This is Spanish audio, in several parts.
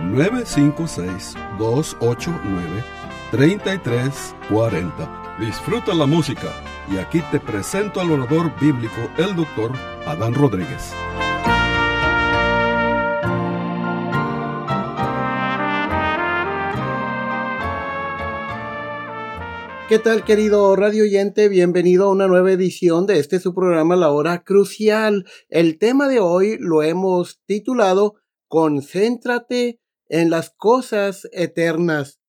956-289-3340. Disfruta la música y aquí te presento al orador bíblico, el doctor Adán Rodríguez. ¿Qué tal querido radio oyente? Bienvenido a una nueva edición de este su programa La Hora Crucial. El tema de hoy lo hemos titulado Concéntrate en las cosas eternas.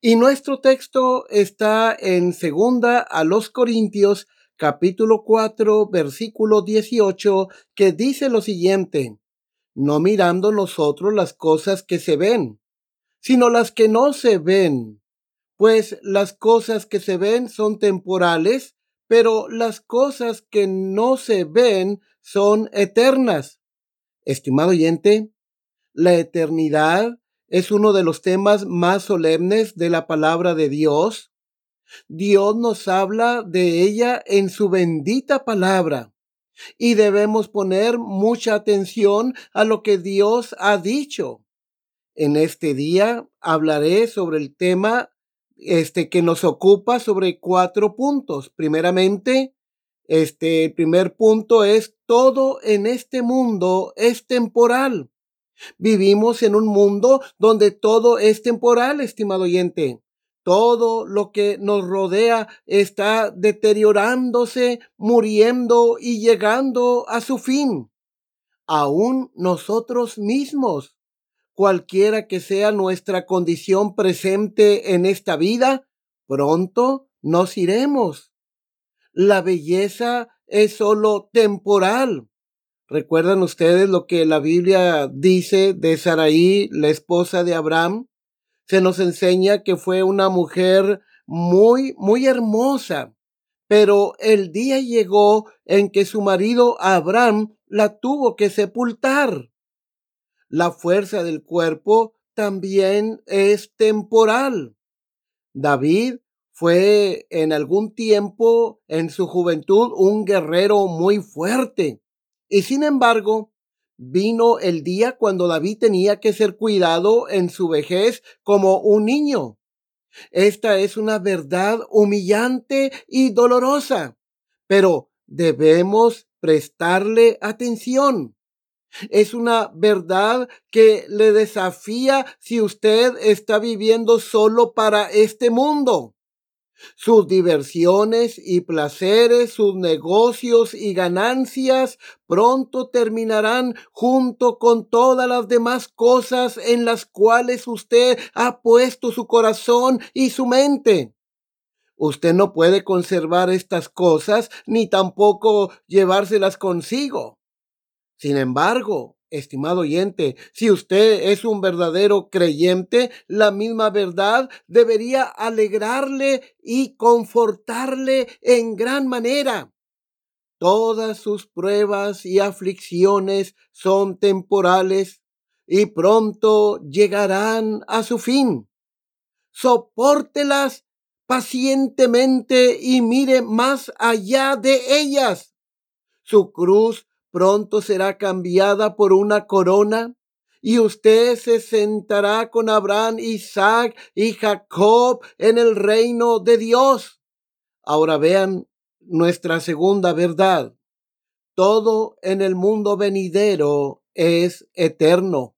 Y nuestro texto está en segunda a los Corintios capítulo 4 versículo 18 que dice lo siguiente, no mirando nosotros las cosas que se ven, sino las que no se ven, pues las cosas que se ven son temporales, pero las cosas que no se ven son eternas. Estimado oyente, la eternidad es uno de los temas más solemnes de la palabra de Dios. Dios nos habla de ella en su bendita palabra y debemos poner mucha atención a lo que Dios ha dicho. En este día hablaré sobre el tema este que nos ocupa sobre cuatro puntos. Primeramente, este primer punto es todo en este mundo es temporal. Vivimos en un mundo donde todo es temporal, estimado oyente. Todo lo que nos rodea está deteriorándose, muriendo y llegando a su fin. Aún nosotros mismos, cualquiera que sea nuestra condición presente en esta vida, pronto nos iremos. La belleza es solo temporal. ¿Recuerdan ustedes lo que la Biblia dice de Saraí, la esposa de Abraham? Se nos enseña que fue una mujer muy, muy hermosa, pero el día llegó en que su marido Abraham la tuvo que sepultar. La fuerza del cuerpo también es temporal. David fue en algún tiempo en su juventud un guerrero muy fuerte y sin embargo, vino el día cuando David tenía que ser cuidado en su vejez como un niño. Esta es una verdad humillante y dolorosa, pero debemos prestarle atención. Es una verdad que le desafía si usted está viviendo solo para este mundo. Sus diversiones y placeres, sus negocios y ganancias pronto terminarán junto con todas las demás cosas en las cuales usted ha puesto su corazón y su mente. Usted no puede conservar estas cosas ni tampoco llevárselas consigo. Sin embargo, Estimado oyente, si usted es un verdadero creyente, la misma verdad debería alegrarle y confortarle en gran manera. Todas sus pruebas y aflicciones son temporales y pronto llegarán a su fin. Sopórtelas pacientemente y mire más allá de ellas. Su cruz pronto será cambiada por una corona y usted se sentará con Abraham, Isaac y Jacob en el reino de Dios. Ahora vean nuestra segunda verdad. Todo en el mundo venidero es eterno.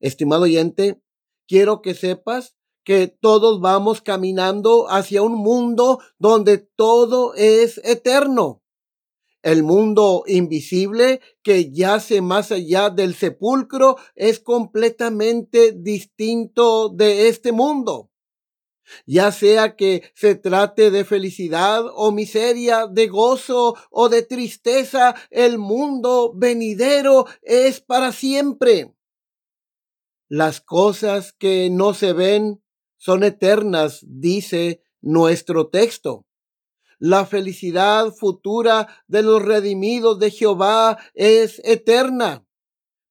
Estimado oyente, quiero que sepas que todos vamos caminando hacia un mundo donde todo es eterno. El mundo invisible que yace más allá del sepulcro es completamente distinto de este mundo. Ya sea que se trate de felicidad o miseria, de gozo o de tristeza, el mundo venidero es para siempre. Las cosas que no se ven son eternas, dice nuestro texto. La felicidad futura de los redimidos de Jehová es eterna.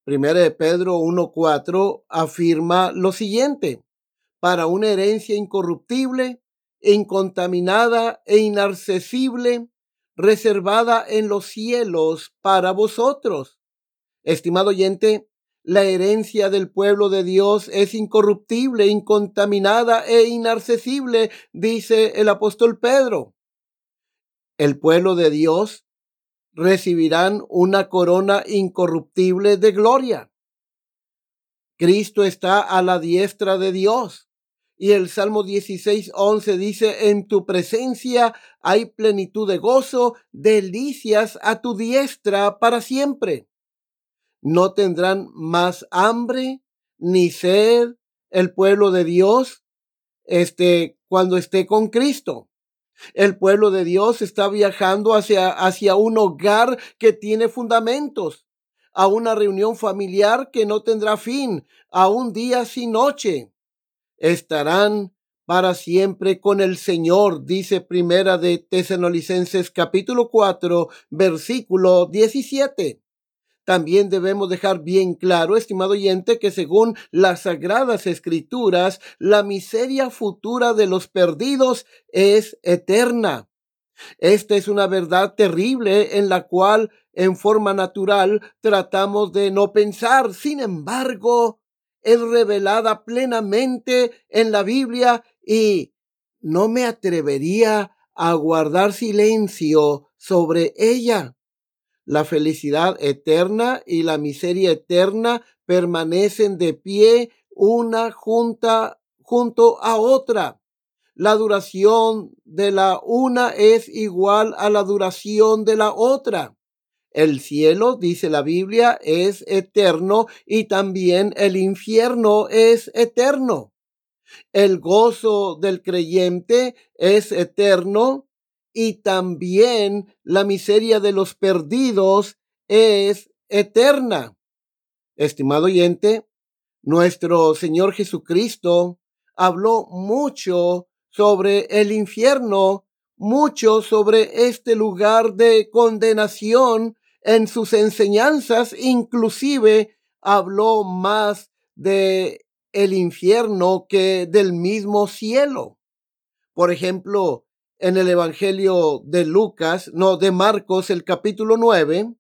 Primera de Pedro 1.4 afirma lo siguiente. Para una herencia incorruptible, incontaminada e inaccesible, reservada en los cielos para vosotros. Estimado oyente, la herencia del pueblo de Dios es incorruptible, incontaminada e inaccesible, dice el apóstol Pedro. El pueblo de Dios recibirán una corona incorruptible de gloria. Cristo está a la diestra de Dios. Y el Salmo 16, 11 dice, en tu presencia hay plenitud de gozo, delicias a tu diestra para siempre. No tendrán más hambre ni sed el pueblo de Dios, este, cuando esté con Cristo. El pueblo de Dios está viajando hacia, hacia un hogar que tiene fundamentos, a una reunión familiar que no tendrá fin, a un día sin noche estarán para siempre con el Señor, dice Primera de Tesanolicenses capítulo 4, versículo 17. También debemos dejar bien claro, estimado oyente, que según las sagradas escrituras, la miseria futura de los perdidos es eterna. Esta es una verdad terrible en la cual en forma natural tratamos de no pensar. Sin embargo, es revelada plenamente en la Biblia y no me atrevería a guardar silencio sobre ella. La felicidad eterna y la miseria eterna permanecen de pie una junta junto a otra. La duración de la una es igual a la duración de la otra. El cielo, dice la Biblia, es eterno y también el infierno es eterno. El gozo del creyente es eterno y también la miseria de los perdidos es eterna. Estimado oyente, nuestro Señor Jesucristo habló mucho sobre el infierno, mucho sobre este lugar de condenación en sus enseñanzas inclusive habló más de el infierno que del mismo cielo. Por ejemplo, en el Evangelio de Lucas, no, de Marcos, el capítulo 9,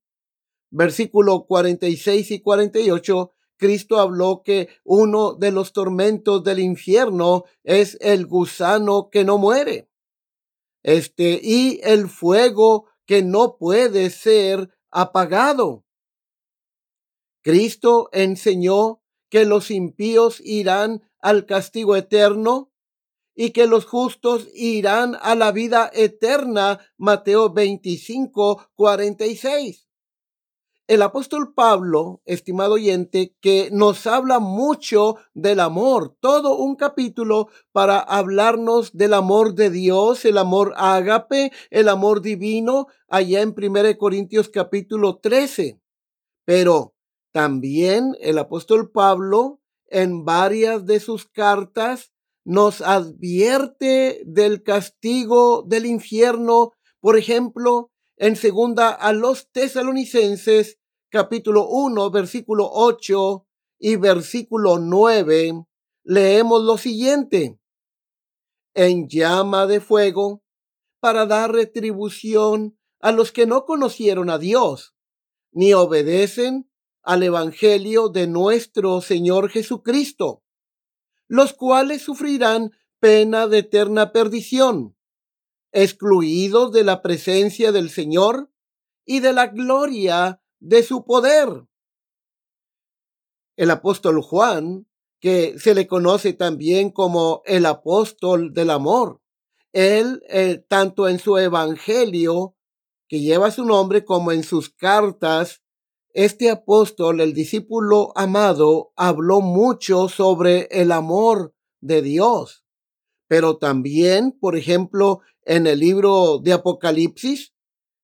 versículo 46 y 48, Cristo habló que uno de los tormentos del infierno es el gusano que no muere. Este, y el fuego que no puede ser apagado. Cristo enseñó que los impíos irán al castigo eterno y que los justos irán a la vida eterna. Mateo 25, 46. El apóstol Pablo, estimado oyente, que nos habla mucho del amor, todo un capítulo para hablarnos del amor de Dios, el amor ágape, el amor divino, allá en 1 Corintios capítulo 13. Pero también el apóstol Pablo, en varias de sus cartas, nos advierte del castigo del infierno, por ejemplo, en segunda a los tesalonicenses capítulo 1, versículo 8 y versículo 9, leemos lo siguiente. En llama de fuego, para dar retribución a los que no conocieron a Dios, ni obedecen al Evangelio de nuestro Señor Jesucristo, los cuales sufrirán pena de eterna perdición, excluidos de la presencia del Señor y de la gloria de su poder. El apóstol Juan, que se le conoce también como el apóstol del amor, él, eh, tanto en su evangelio, que lleva su nombre, como en sus cartas, este apóstol, el discípulo amado, habló mucho sobre el amor de Dios. Pero también, por ejemplo, en el libro de Apocalipsis,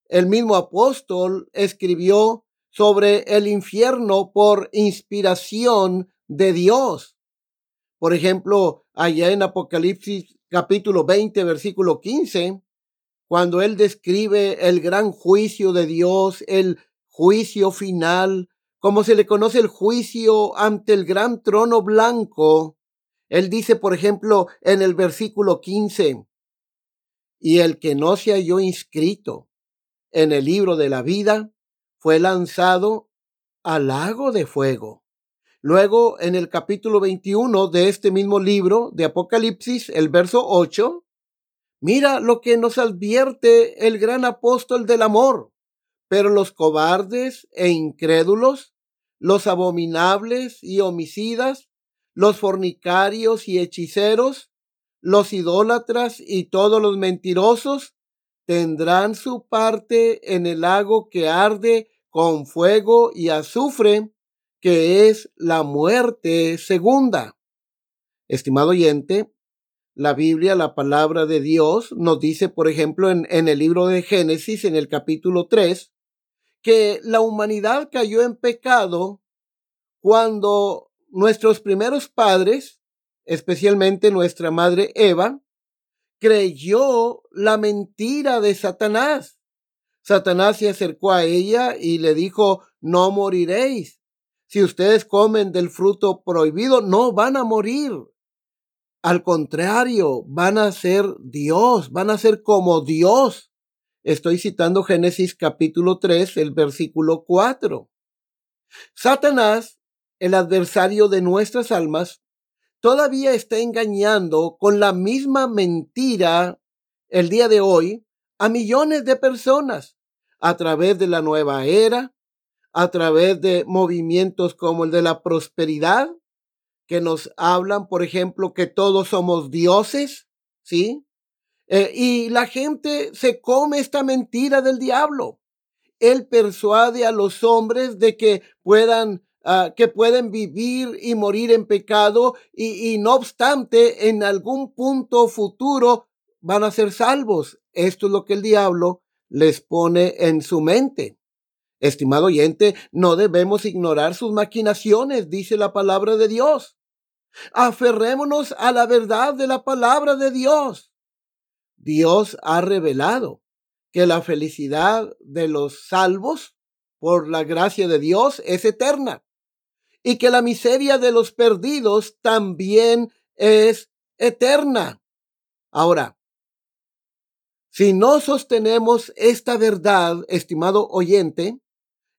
el mismo apóstol escribió sobre el infierno por inspiración de Dios. Por ejemplo, allá en Apocalipsis capítulo 20, versículo 15, cuando él describe el gran juicio de Dios, el juicio final, como se le conoce el juicio ante el gran trono blanco, él dice, por ejemplo, en el versículo 15, y el que no se halló inscrito en el libro de la vida fue lanzado al lago de fuego. Luego, en el capítulo 21 de este mismo libro de Apocalipsis, el verso 8, mira lo que nos advierte el gran apóstol del amor. Pero los cobardes e incrédulos, los abominables y homicidas, los fornicarios y hechiceros, los idólatras y todos los mentirosos tendrán su parte en el lago que arde con fuego y azufre, que es la muerte segunda. Estimado oyente, la Biblia, la palabra de Dios, nos dice, por ejemplo, en, el libro de Génesis, en el capítulo 3, que la humanidad cayó en pecado cuando nuestros primeros padres, especialmente nuestra madre Eva, creyó la mentira de Satanás Satanás se acercó a ella y le dijo, no moriréis. Si ustedes comen del fruto prohibido, no van a morir. Al contrario, van a ser Dios, van a ser como Dios. Estoy citando Génesis capítulo 3, el versículo 4. Satanás, el adversario de nuestras almas, todavía está engañando con la misma mentira el día de hoy a millones de personas a través de la nueva era, a través de movimientos como el de la prosperidad, que nos hablan, por ejemplo, que todos somos dioses, ¿sí? Eh, y la gente se come esta mentira del diablo. Él persuade a los hombres de que puedan, ah, que pueden vivir y morir en pecado y, y no obstante, en algún punto futuro van a ser salvos. Esto es lo que el diablo les pone en su mente. Estimado oyente, no debemos ignorar sus maquinaciones, dice la palabra de Dios. Aferrémonos a la verdad de la palabra de Dios. Dios ha revelado que la felicidad de los salvos por la gracia de Dios es eterna y que la miseria de los perdidos también es eterna. Ahora, si no sostenemos esta verdad, estimado oyente,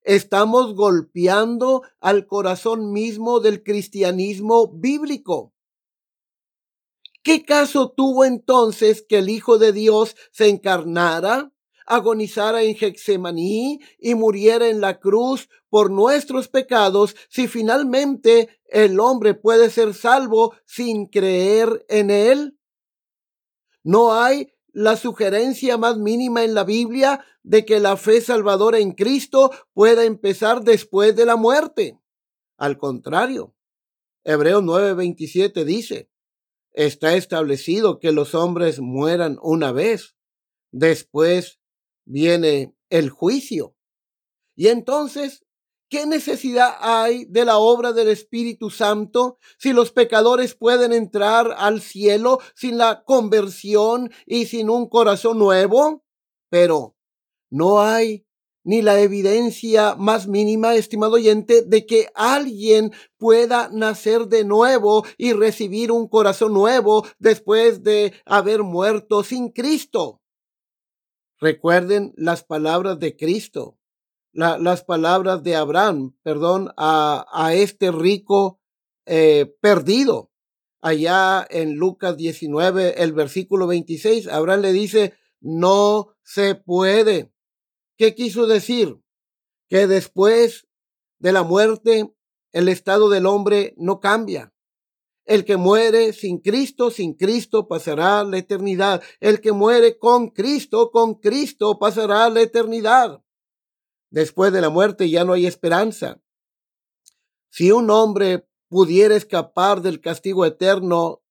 estamos golpeando al corazón mismo del cristianismo bíblico. ¿Qué caso tuvo entonces que el Hijo de Dios se encarnara, agonizara en Getsemaní y muriera en la cruz por nuestros pecados si finalmente el hombre puede ser salvo sin creer en él? No hay la sugerencia más mínima en la Biblia de que la fe salvadora en Cristo pueda empezar después de la muerte. Al contrario, Hebreos 9:27 dice, está establecido que los hombres mueran una vez, después viene el juicio. Y entonces ¿Qué necesidad hay de la obra del Espíritu Santo si los pecadores pueden entrar al cielo sin la conversión y sin un corazón nuevo? Pero no hay ni la evidencia más mínima, estimado oyente, de que alguien pueda nacer de nuevo y recibir un corazón nuevo después de haber muerto sin Cristo. Recuerden las palabras de Cristo las palabras de Abraham, perdón, a, este rico eh, perdido. Allá en Lucas 19, el versículo 26, Abraham le dice, no se puede. ¿Qué quiso decir? Que después de la muerte, el estado del hombre no cambia. El que muere sin Cristo, sin Cristo pasará la eternidad. El que muere con Cristo, con Cristo pasará la eternidad. Después de la muerte ya no hay esperanza. Si un hombre pudiera escapar del castigo eterno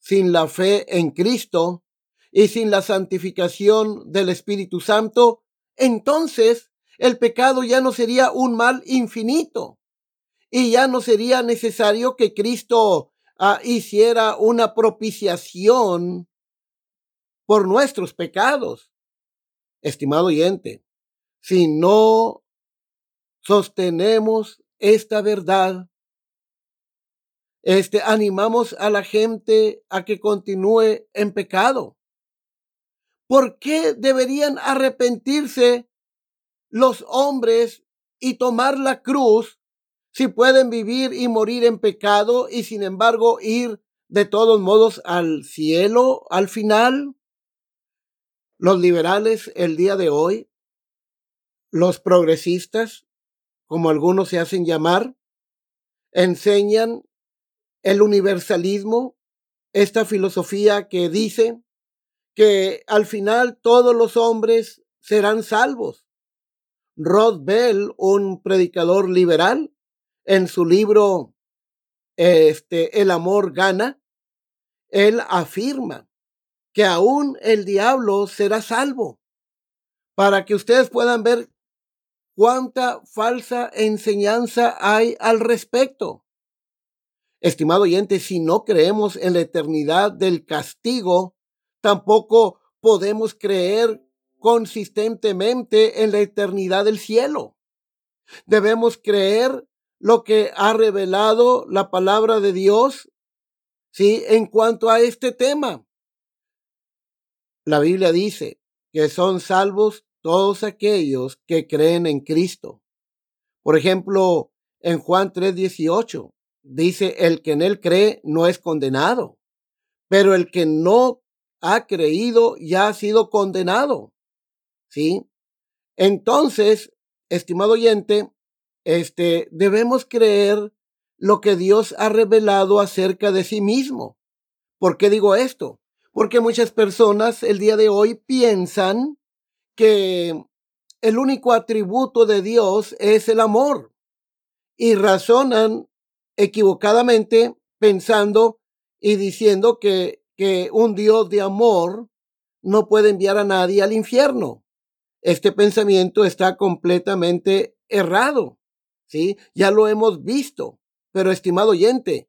sin la fe en Cristo y sin la santificación del Espíritu Santo, entonces el pecado ya no sería un mal infinito y ya no sería necesario que Cristo ah, hiciera una propiciación por nuestros pecados. Estimado oyente, si no sostenemos esta verdad, este, animamos a la gente a que continúe en pecado. ¿Por qué deberían arrepentirse los hombres y tomar la cruz si pueden vivir y morir en pecado y sin embargo ir de todos modos al cielo al final? Los liberales el día de hoy, los progresistas, como algunos se hacen llamar, enseñan el universalismo, esta filosofía que dice que al final todos los hombres serán salvos. Rod Bell, un predicador liberal, en su libro este, El amor gana, él afirma que aún el diablo será salvo. Para que ustedes puedan ver cuánta falsa enseñanza hay al respecto. Estimado oyente, si no creemos en la eternidad del castigo, tampoco podemos creer consistentemente en la eternidad del cielo. Debemos creer lo que ha revelado la palabra de Dios, sí, en cuanto a este tema. La Biblia dice que son salvos todos aquellos que creen en Cristo. Por ejemplo, en Juan 3:18 dice, el que en él cree no es condenado, pero el que no ha creído ya ha sido condenado. ¿Sí? Entonces, estimado oyente, este, debemos creer lo que Dios ha revelado acerca de sí mismo. ¿Por qué digo esto? Porque muchas personas el día de hoy piensan que el único atributo de Dios es el amor y razonan equivocadamente pensando y diciendo que, que un Dios de amor no puede enviar a nadie al infierno. Este pensamiento está completamente errado. ¿Sí? Ya lo hemos visto. Pero estimado oyente,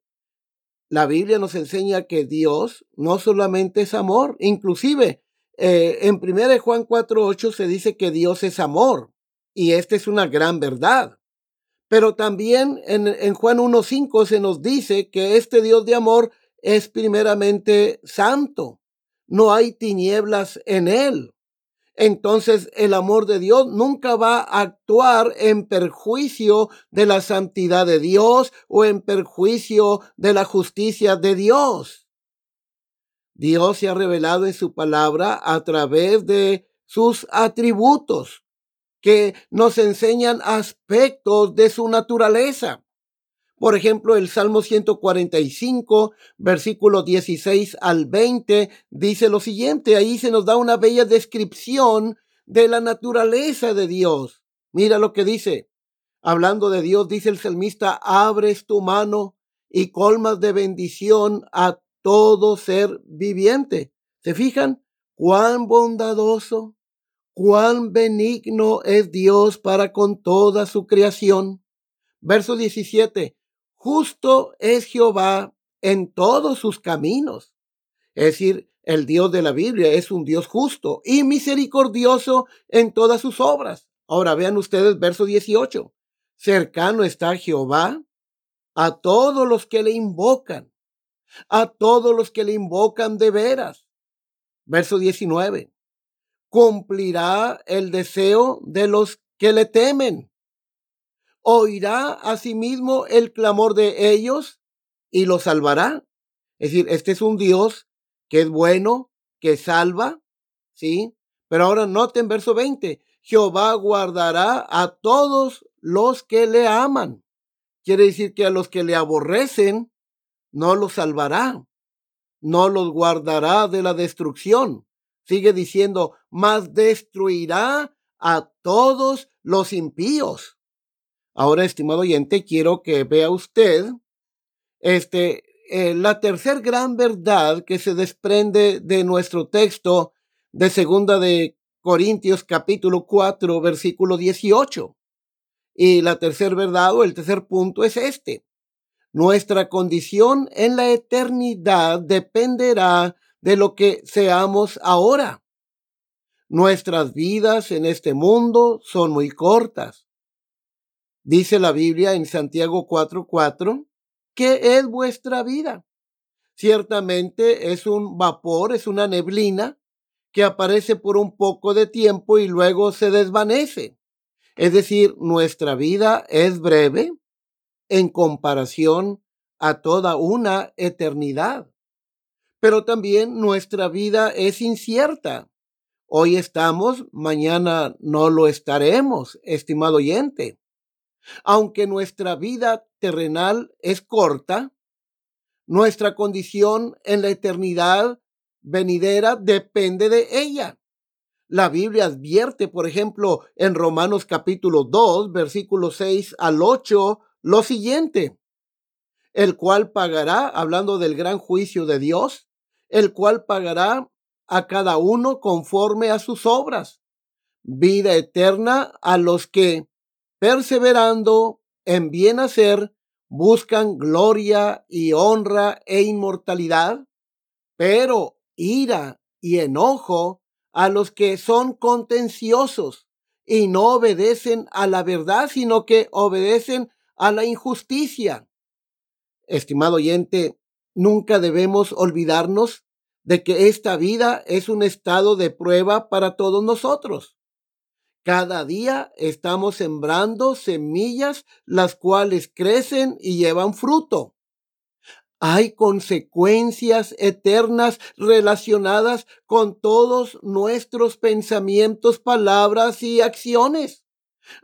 la Biblia nos enseña que Dios no solamente es amor, inclusive eh, en 1 Juan 4.8 se dice que Dios es amor y esta es una gran verdad. Pero también en, en Juan 1.5 se nos dice que este Dios de amor es primeramente santo. No hay tinieblas en él. Entonces el amor de Dios nunca va a actuar en perjuicio de la santidad de Dios o en perjuicio de la justicia de Dios. Dios se ha revelado en su palabra a través de sus atributos que nos enseñan aspectos de su naturaleza. Por ejemplo, el Salmo 145, versículo 16 al 20, dice lo siguiente. Ahí se nos da una bella descripción de la naturaleza de Dios. Mira lo que dice. Hablando de Dios, dice el salmista, abres tu mano y colmas de bendición a todo ser viviente. ¿Se fijan? Cuán bondadoso, cuán benigno es Dios para con toda su creación. Verso 17, justo es Jehová en todos sus caminos. Es decir, el Dios de la Biblia es un Dios justo y misericordioso en todas sus obras. Ahora vean ustedes verso 18. Cercano está Jehová a todos los que le invocan, a todos los que le invocan de veras. Verso 19 cumplirá el deseo de los que le temen. Oirá asimismo el clamor de ellos y los salvará. Es decir, este es un Dios que es bueno, que salva, ¿sí? Pero ahora noten verso 20, Jehová guardará a todos los que le aman. Quiere decir que a los que le aborrecen, no los salvará, no los guardará de la destrucción. Sigue diciendo, mas destruirá a todos los impíos. Ahora, estimado oyente, quiero que vea usted este, eh, la tercer gran verdad que se desprende de nuestro texto de segunda de Corintios capítulo 4 versículo 18. Y la tercera verdad o el tercer punto es este. Nuestra condición en la eternidad dependerá de lo que seamos ahora. Nuestras vidas en este mundo son muy cortas. Dice la Biblia en Santiago 4:4, ¿qué es vuestra vida? Ciertamente es un vapor, es una neblina que aparece por un poco de tiempo y luego se desvanece. Es decir, nuestra vida es breve en comparación a toda una eternidad. Pero también nuestra vida es incierta. Hoy estamos, mañana no lo estaremos, estimado oyente. Aunque nuestra vida terrenal es corta, nuestra condición en la eternidad venidera depende de ella. La Biblia advierte, por ejemplo, en Romanos capítulo 2, versículo 6 al 8, lo siguiente, el cual pagará, hablando del gran juicio de Dios, el cual pagará a cada uno conforme a sus obras, vida eterna a los que, perseverando en bien hacer, buscan gloria y honra e inmortalidad, pero ira y enojo a los que son contenciosos y no obedecen a la verdad, sino que obedecen a la injusticia. Estimado oyente, nunca debemos olvidarnos de que esta vida es un estado de prueba para todos nosotros. Cada día estamos sembrando semillas las cuales crecen y llevan fruto hay consecuencias eternas relacionadas con todos nuestros pensamientos, palabras y acciones.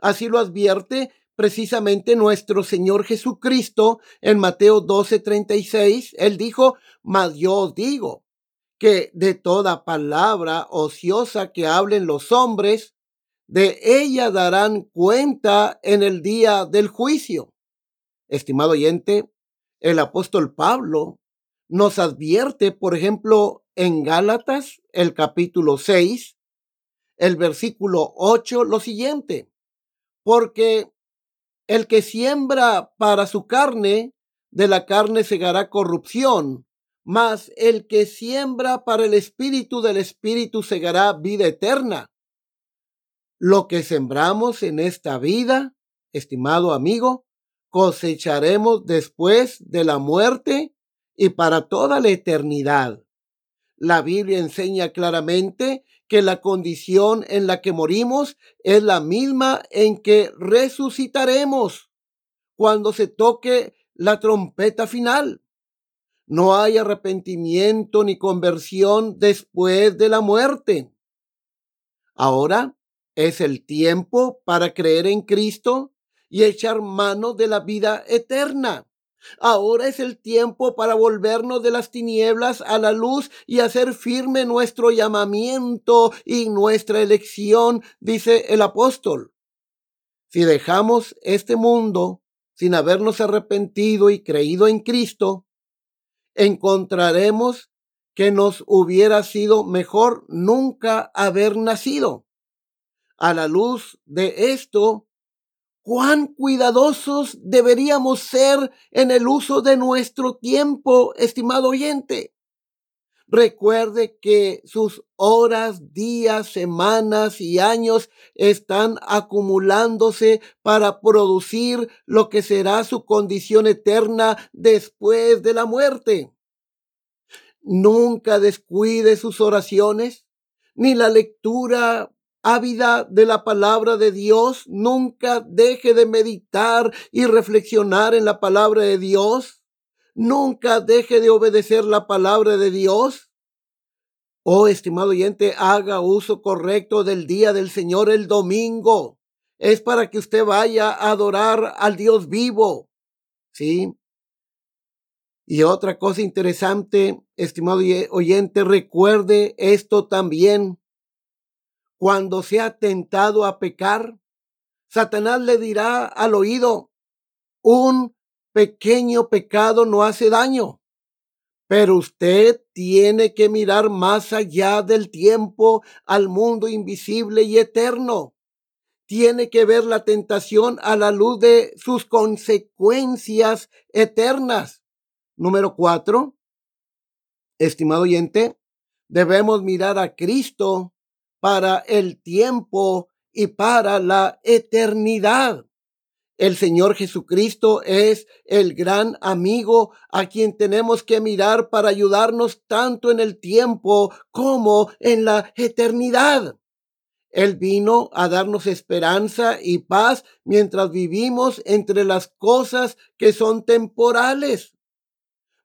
Así lo advierte precisamente nuestro Señor Jesucristo en Mateo 12:36. Él dijo, mas yo os digo que de toda palabra ociosa que hablen los hombres, de ella darán cuenta en el día del juicio. Estimado oyente, el apóstol Pablo nos advierte, por ejemplo, en Gálatas, el capítulo 6, el versículo 8, lo siguiente, porque el que siembra para su carne, de la carne segará corrupción, mas el que siembra para el espíritu, del espíritu segará vida eterna. Lo que sembramos en esta vida, estimado amigo, cosecharemos después de la muerte y para toda la eternidad. La Biblia enseña claramente que la condición en la que morimos es la misma en que resucitaremos cuando se toque la trompeta final. No hay arrepentimiento ni conversión después de la muerte. Ahora es el tiempo para creer en Cristo y echar mano de la vida eterna. Ahora es el tiempo para volvernos de las tinieblas a la luz y hacer firme nuestro llamamiento y nuestra elección, dice el apóstol. Si dejamos este mundo sin habernos arrepentido y creído en Cristo, encontraremos que nos hubiera sido mejor nunca haber nacido. A la luz de esto, cuán cuidadosos deberíamos ser en el uso de nuestro tiempo, estimado oyente. Recuerde que sus horas, días, semanas y años están acumulándose para producir lo que será su condición eterna después de la muerte. Nunca descuide sus oraciones, ni la lectura ávida de la palabra de Dios, nunca deje de meditar y reflexionar en la palabra de Dios. Nunca deje de obedecer la palabra de Dios. Oh, estimado oyente, haga uso correcto del día del Señor el domingo. Es para que usted vaya a adorar al Dios vivo. ¿Sí? Y otra cosa interesante, estimado oyente, recuerde esto también cuando sea tentado a pecar, Satanás le dirá al oído, un pequeño pecado no hace daño, pero usted tiene que mirar más allá del tiempo al mundo invisible y eterno. tiene que ver la tentación a la luz de sus consecuencias eternas. Número cuatro, estimado oyente, debemos mirar a Cristo para el tiempo y para la eternidad. El Señor Jesucristo es el gran amigo a quien tenemos que mirar para ayudarnos tanto en el tiempo como en la eternidad. Él vino a darnos esperanza y paz mientras vivimos entre las cosas que son temporales.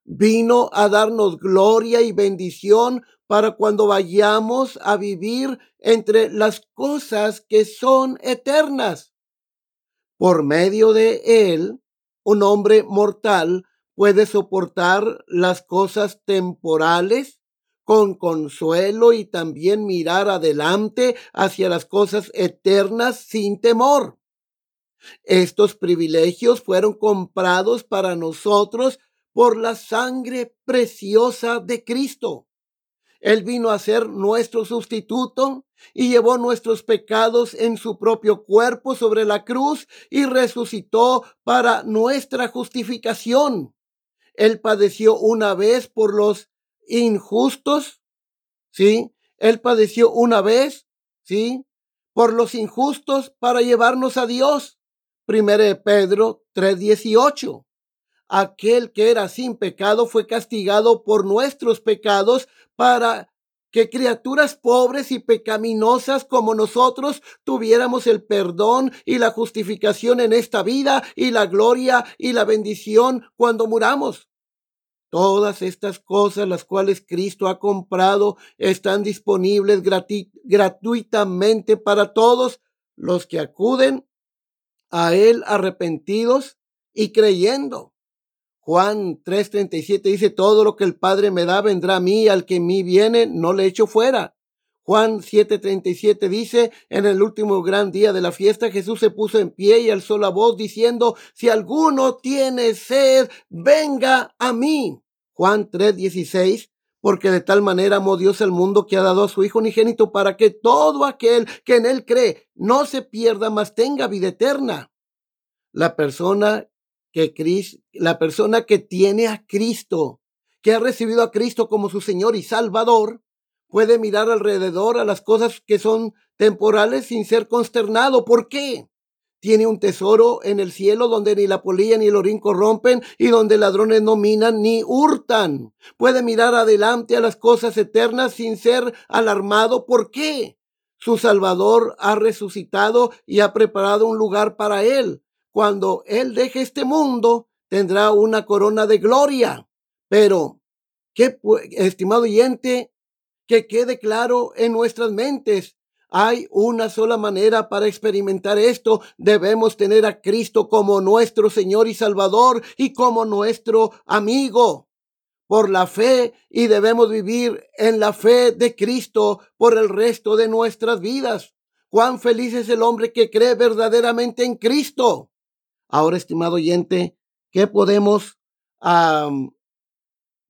Vino a darnos gloria y bendición para cuando vayamos a vivir entre las cosas que son eternas. Por medio de él, un hombre mortal puede soportar las cosas temporales con consuelo y también mirar adelante hacia las cosas eternas sin temor. Estos privilegios fueron comprados para nosotros por la sangre preciosa de Cristo. Él vino a ser nuestro sustituto y llevó nuestros pecados en su propio cuerpo sobre la cruz y resucitó para nuestra justificación. Él padeció una vez por los injustos, ¿sí? Él padeció una vez, ¿sí? Por los injustos para llevarnos a Dios. Primero de Pedro 3:18 aquel que era sin pecado fue castigado por nuestros pecados para que criaturas pobres y pecaminosas como nosotros tuviéramos el perdón y la justificación en esta vida y la gloria y la bendición cuando muramos. Todas estas cosas, las cuales Cristo ha comprado, están disponibles gratuitamente para todos los que acuden a Él arrepentidos y creyendo. Juan 3:37 dice, todo lo que el Padre me da vendrá a mí, al que en mí viene, no le echo fuera. Juan 7:37 dice, en el último gran día de la fiesta, Jesús se puso en pie y alzó la voz diciendo, si alguno tiene sed, venga a mí. Juan 3:16, porque de tal manera amó Dios al mundo que ha dado a su Hijo unigénito para que todo aquel que en él cree no se pierda, mas tenga vida eterna. La persona que la persona que tiene a Cristo, que ha recibido a Cristo como su Señor y Salvador, puede mirar alrededor a las cosas que son temporales sin ser consternado. ¿Por qué? Tiene un tesoro en el cielo donde ni la polilla ni el orín corrompen y donde ladrones no minan ni hurtan. Puede mirar adelante a las cosas eternas sin ser alarmado. ¿Por qué? Su Salvador ha resucitado y ha preparado un lugar para él cuando Él deje este mundo, tendrá una corona de gloria. Pero, qué, estimado oyente, que quede claro en nuestras mentes. Hay una sola manera para experimentar esto. Debemos tener a Cristo como nuestro Señor y Salvador y como nuestro amigo por la fe y debemos vivir en la fe de Cristo por el resto de nuestras vidas. Cuán feliz es el hombre que cree verdaderamente en Cristo. Ahora, estimado oyente, ¿qué podemos,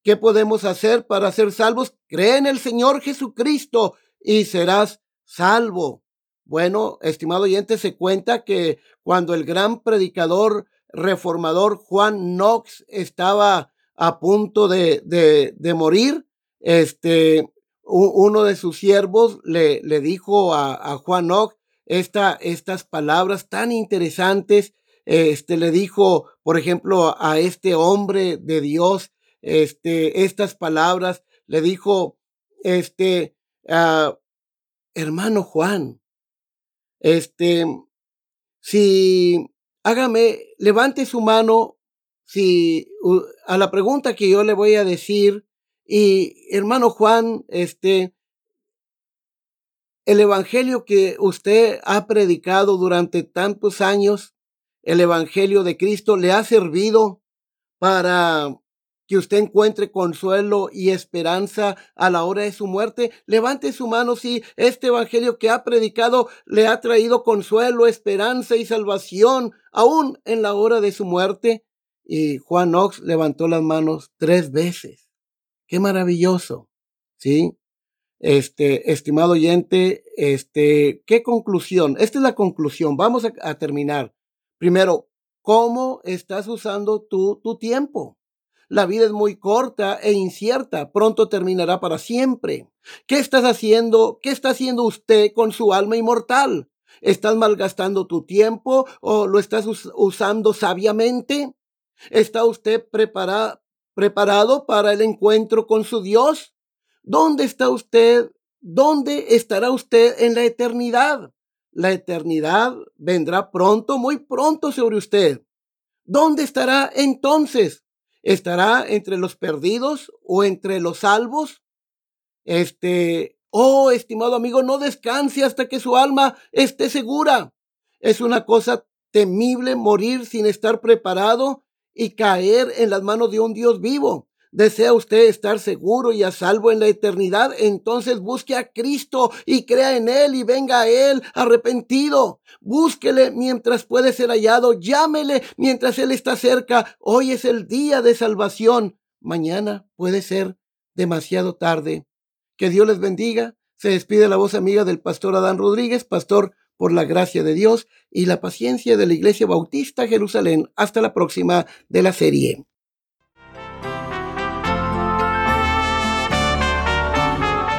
qué podemos hacer para ser salvos? Cree en el Señor Jesucristo y serás salvo. Bueno, estimado oyente, se cuenta que cuando el gran predicador reformador Juan Knox estaba a punto de, de, morir, este, uno de sus siervos le, le dijo a, a Juan Knox esta, estas palabras tan interesantes este, le dijo, por ejemplo, a este hombre de Dios, este, estas palabras, le dijo, este, ah, hermano Juan, este, si, hágame, levante su mano, si, a la pregunta que yo le voy a decir, y hermano Juan, este, el evangelio que usted ha predicado durante tantos años, el Evangelio de Cristo le ha servido para que usted encuentre consuelo y esperanza a la hora de su muerte. Levante su mano si este Evangelio que ha predicado le ha traído consuelo, esperanza y salvación aún en la hora de su muerte. Y Juan Knox levantó las manos tres veces. Qué maravilloso. ¿Sí? Este, estimado oyente, este, ¿qué conclusión? Esta es la conclusión. Vamos a, terminar. Primero, ¿cómo estás usando tu tiempo? La vida es muy corta e incierta, pronto terminará para siempre. ¿Qué estás haciendo? ¿Qué está haciendo usted con su alma inmortal? ¿Estás malgastando tu tiempo o lo estás usando sabiamente? ¿Está usted preparado para el encuentro con su Dios? ¿Dónde está usted? ¿Dónde estará usted en la eternidad? La eternidad vendrá pronto, muy pronto sobre usted. ¿Dónde estará entonces? ¿Estará entre los perdidos o entre los salvos? Este, oh, estimado amigo, no descanse hasta que su alma esté segura. Es una cosa temible morir sin estar preparado y caer en las manos de un Dios vivo. ¿Desea usted estar seguro y a salvo en la eternidad? Entonces busque a Cristo y crea en Él y venga a Él arrepentido. Búsquele mientras puede ser hallado. Llámele mientras Él está cerca. Hoy es el día de salvación. Mañana puede ser demasiado tarde. Que Dios les bendiga. Se despide la voz amiga del pastor Adán Rodríguez, pastor por la gracia de Dios y la paciencia de la Iglesia Bautista Jerusalén. Hasta la próxima de la serie.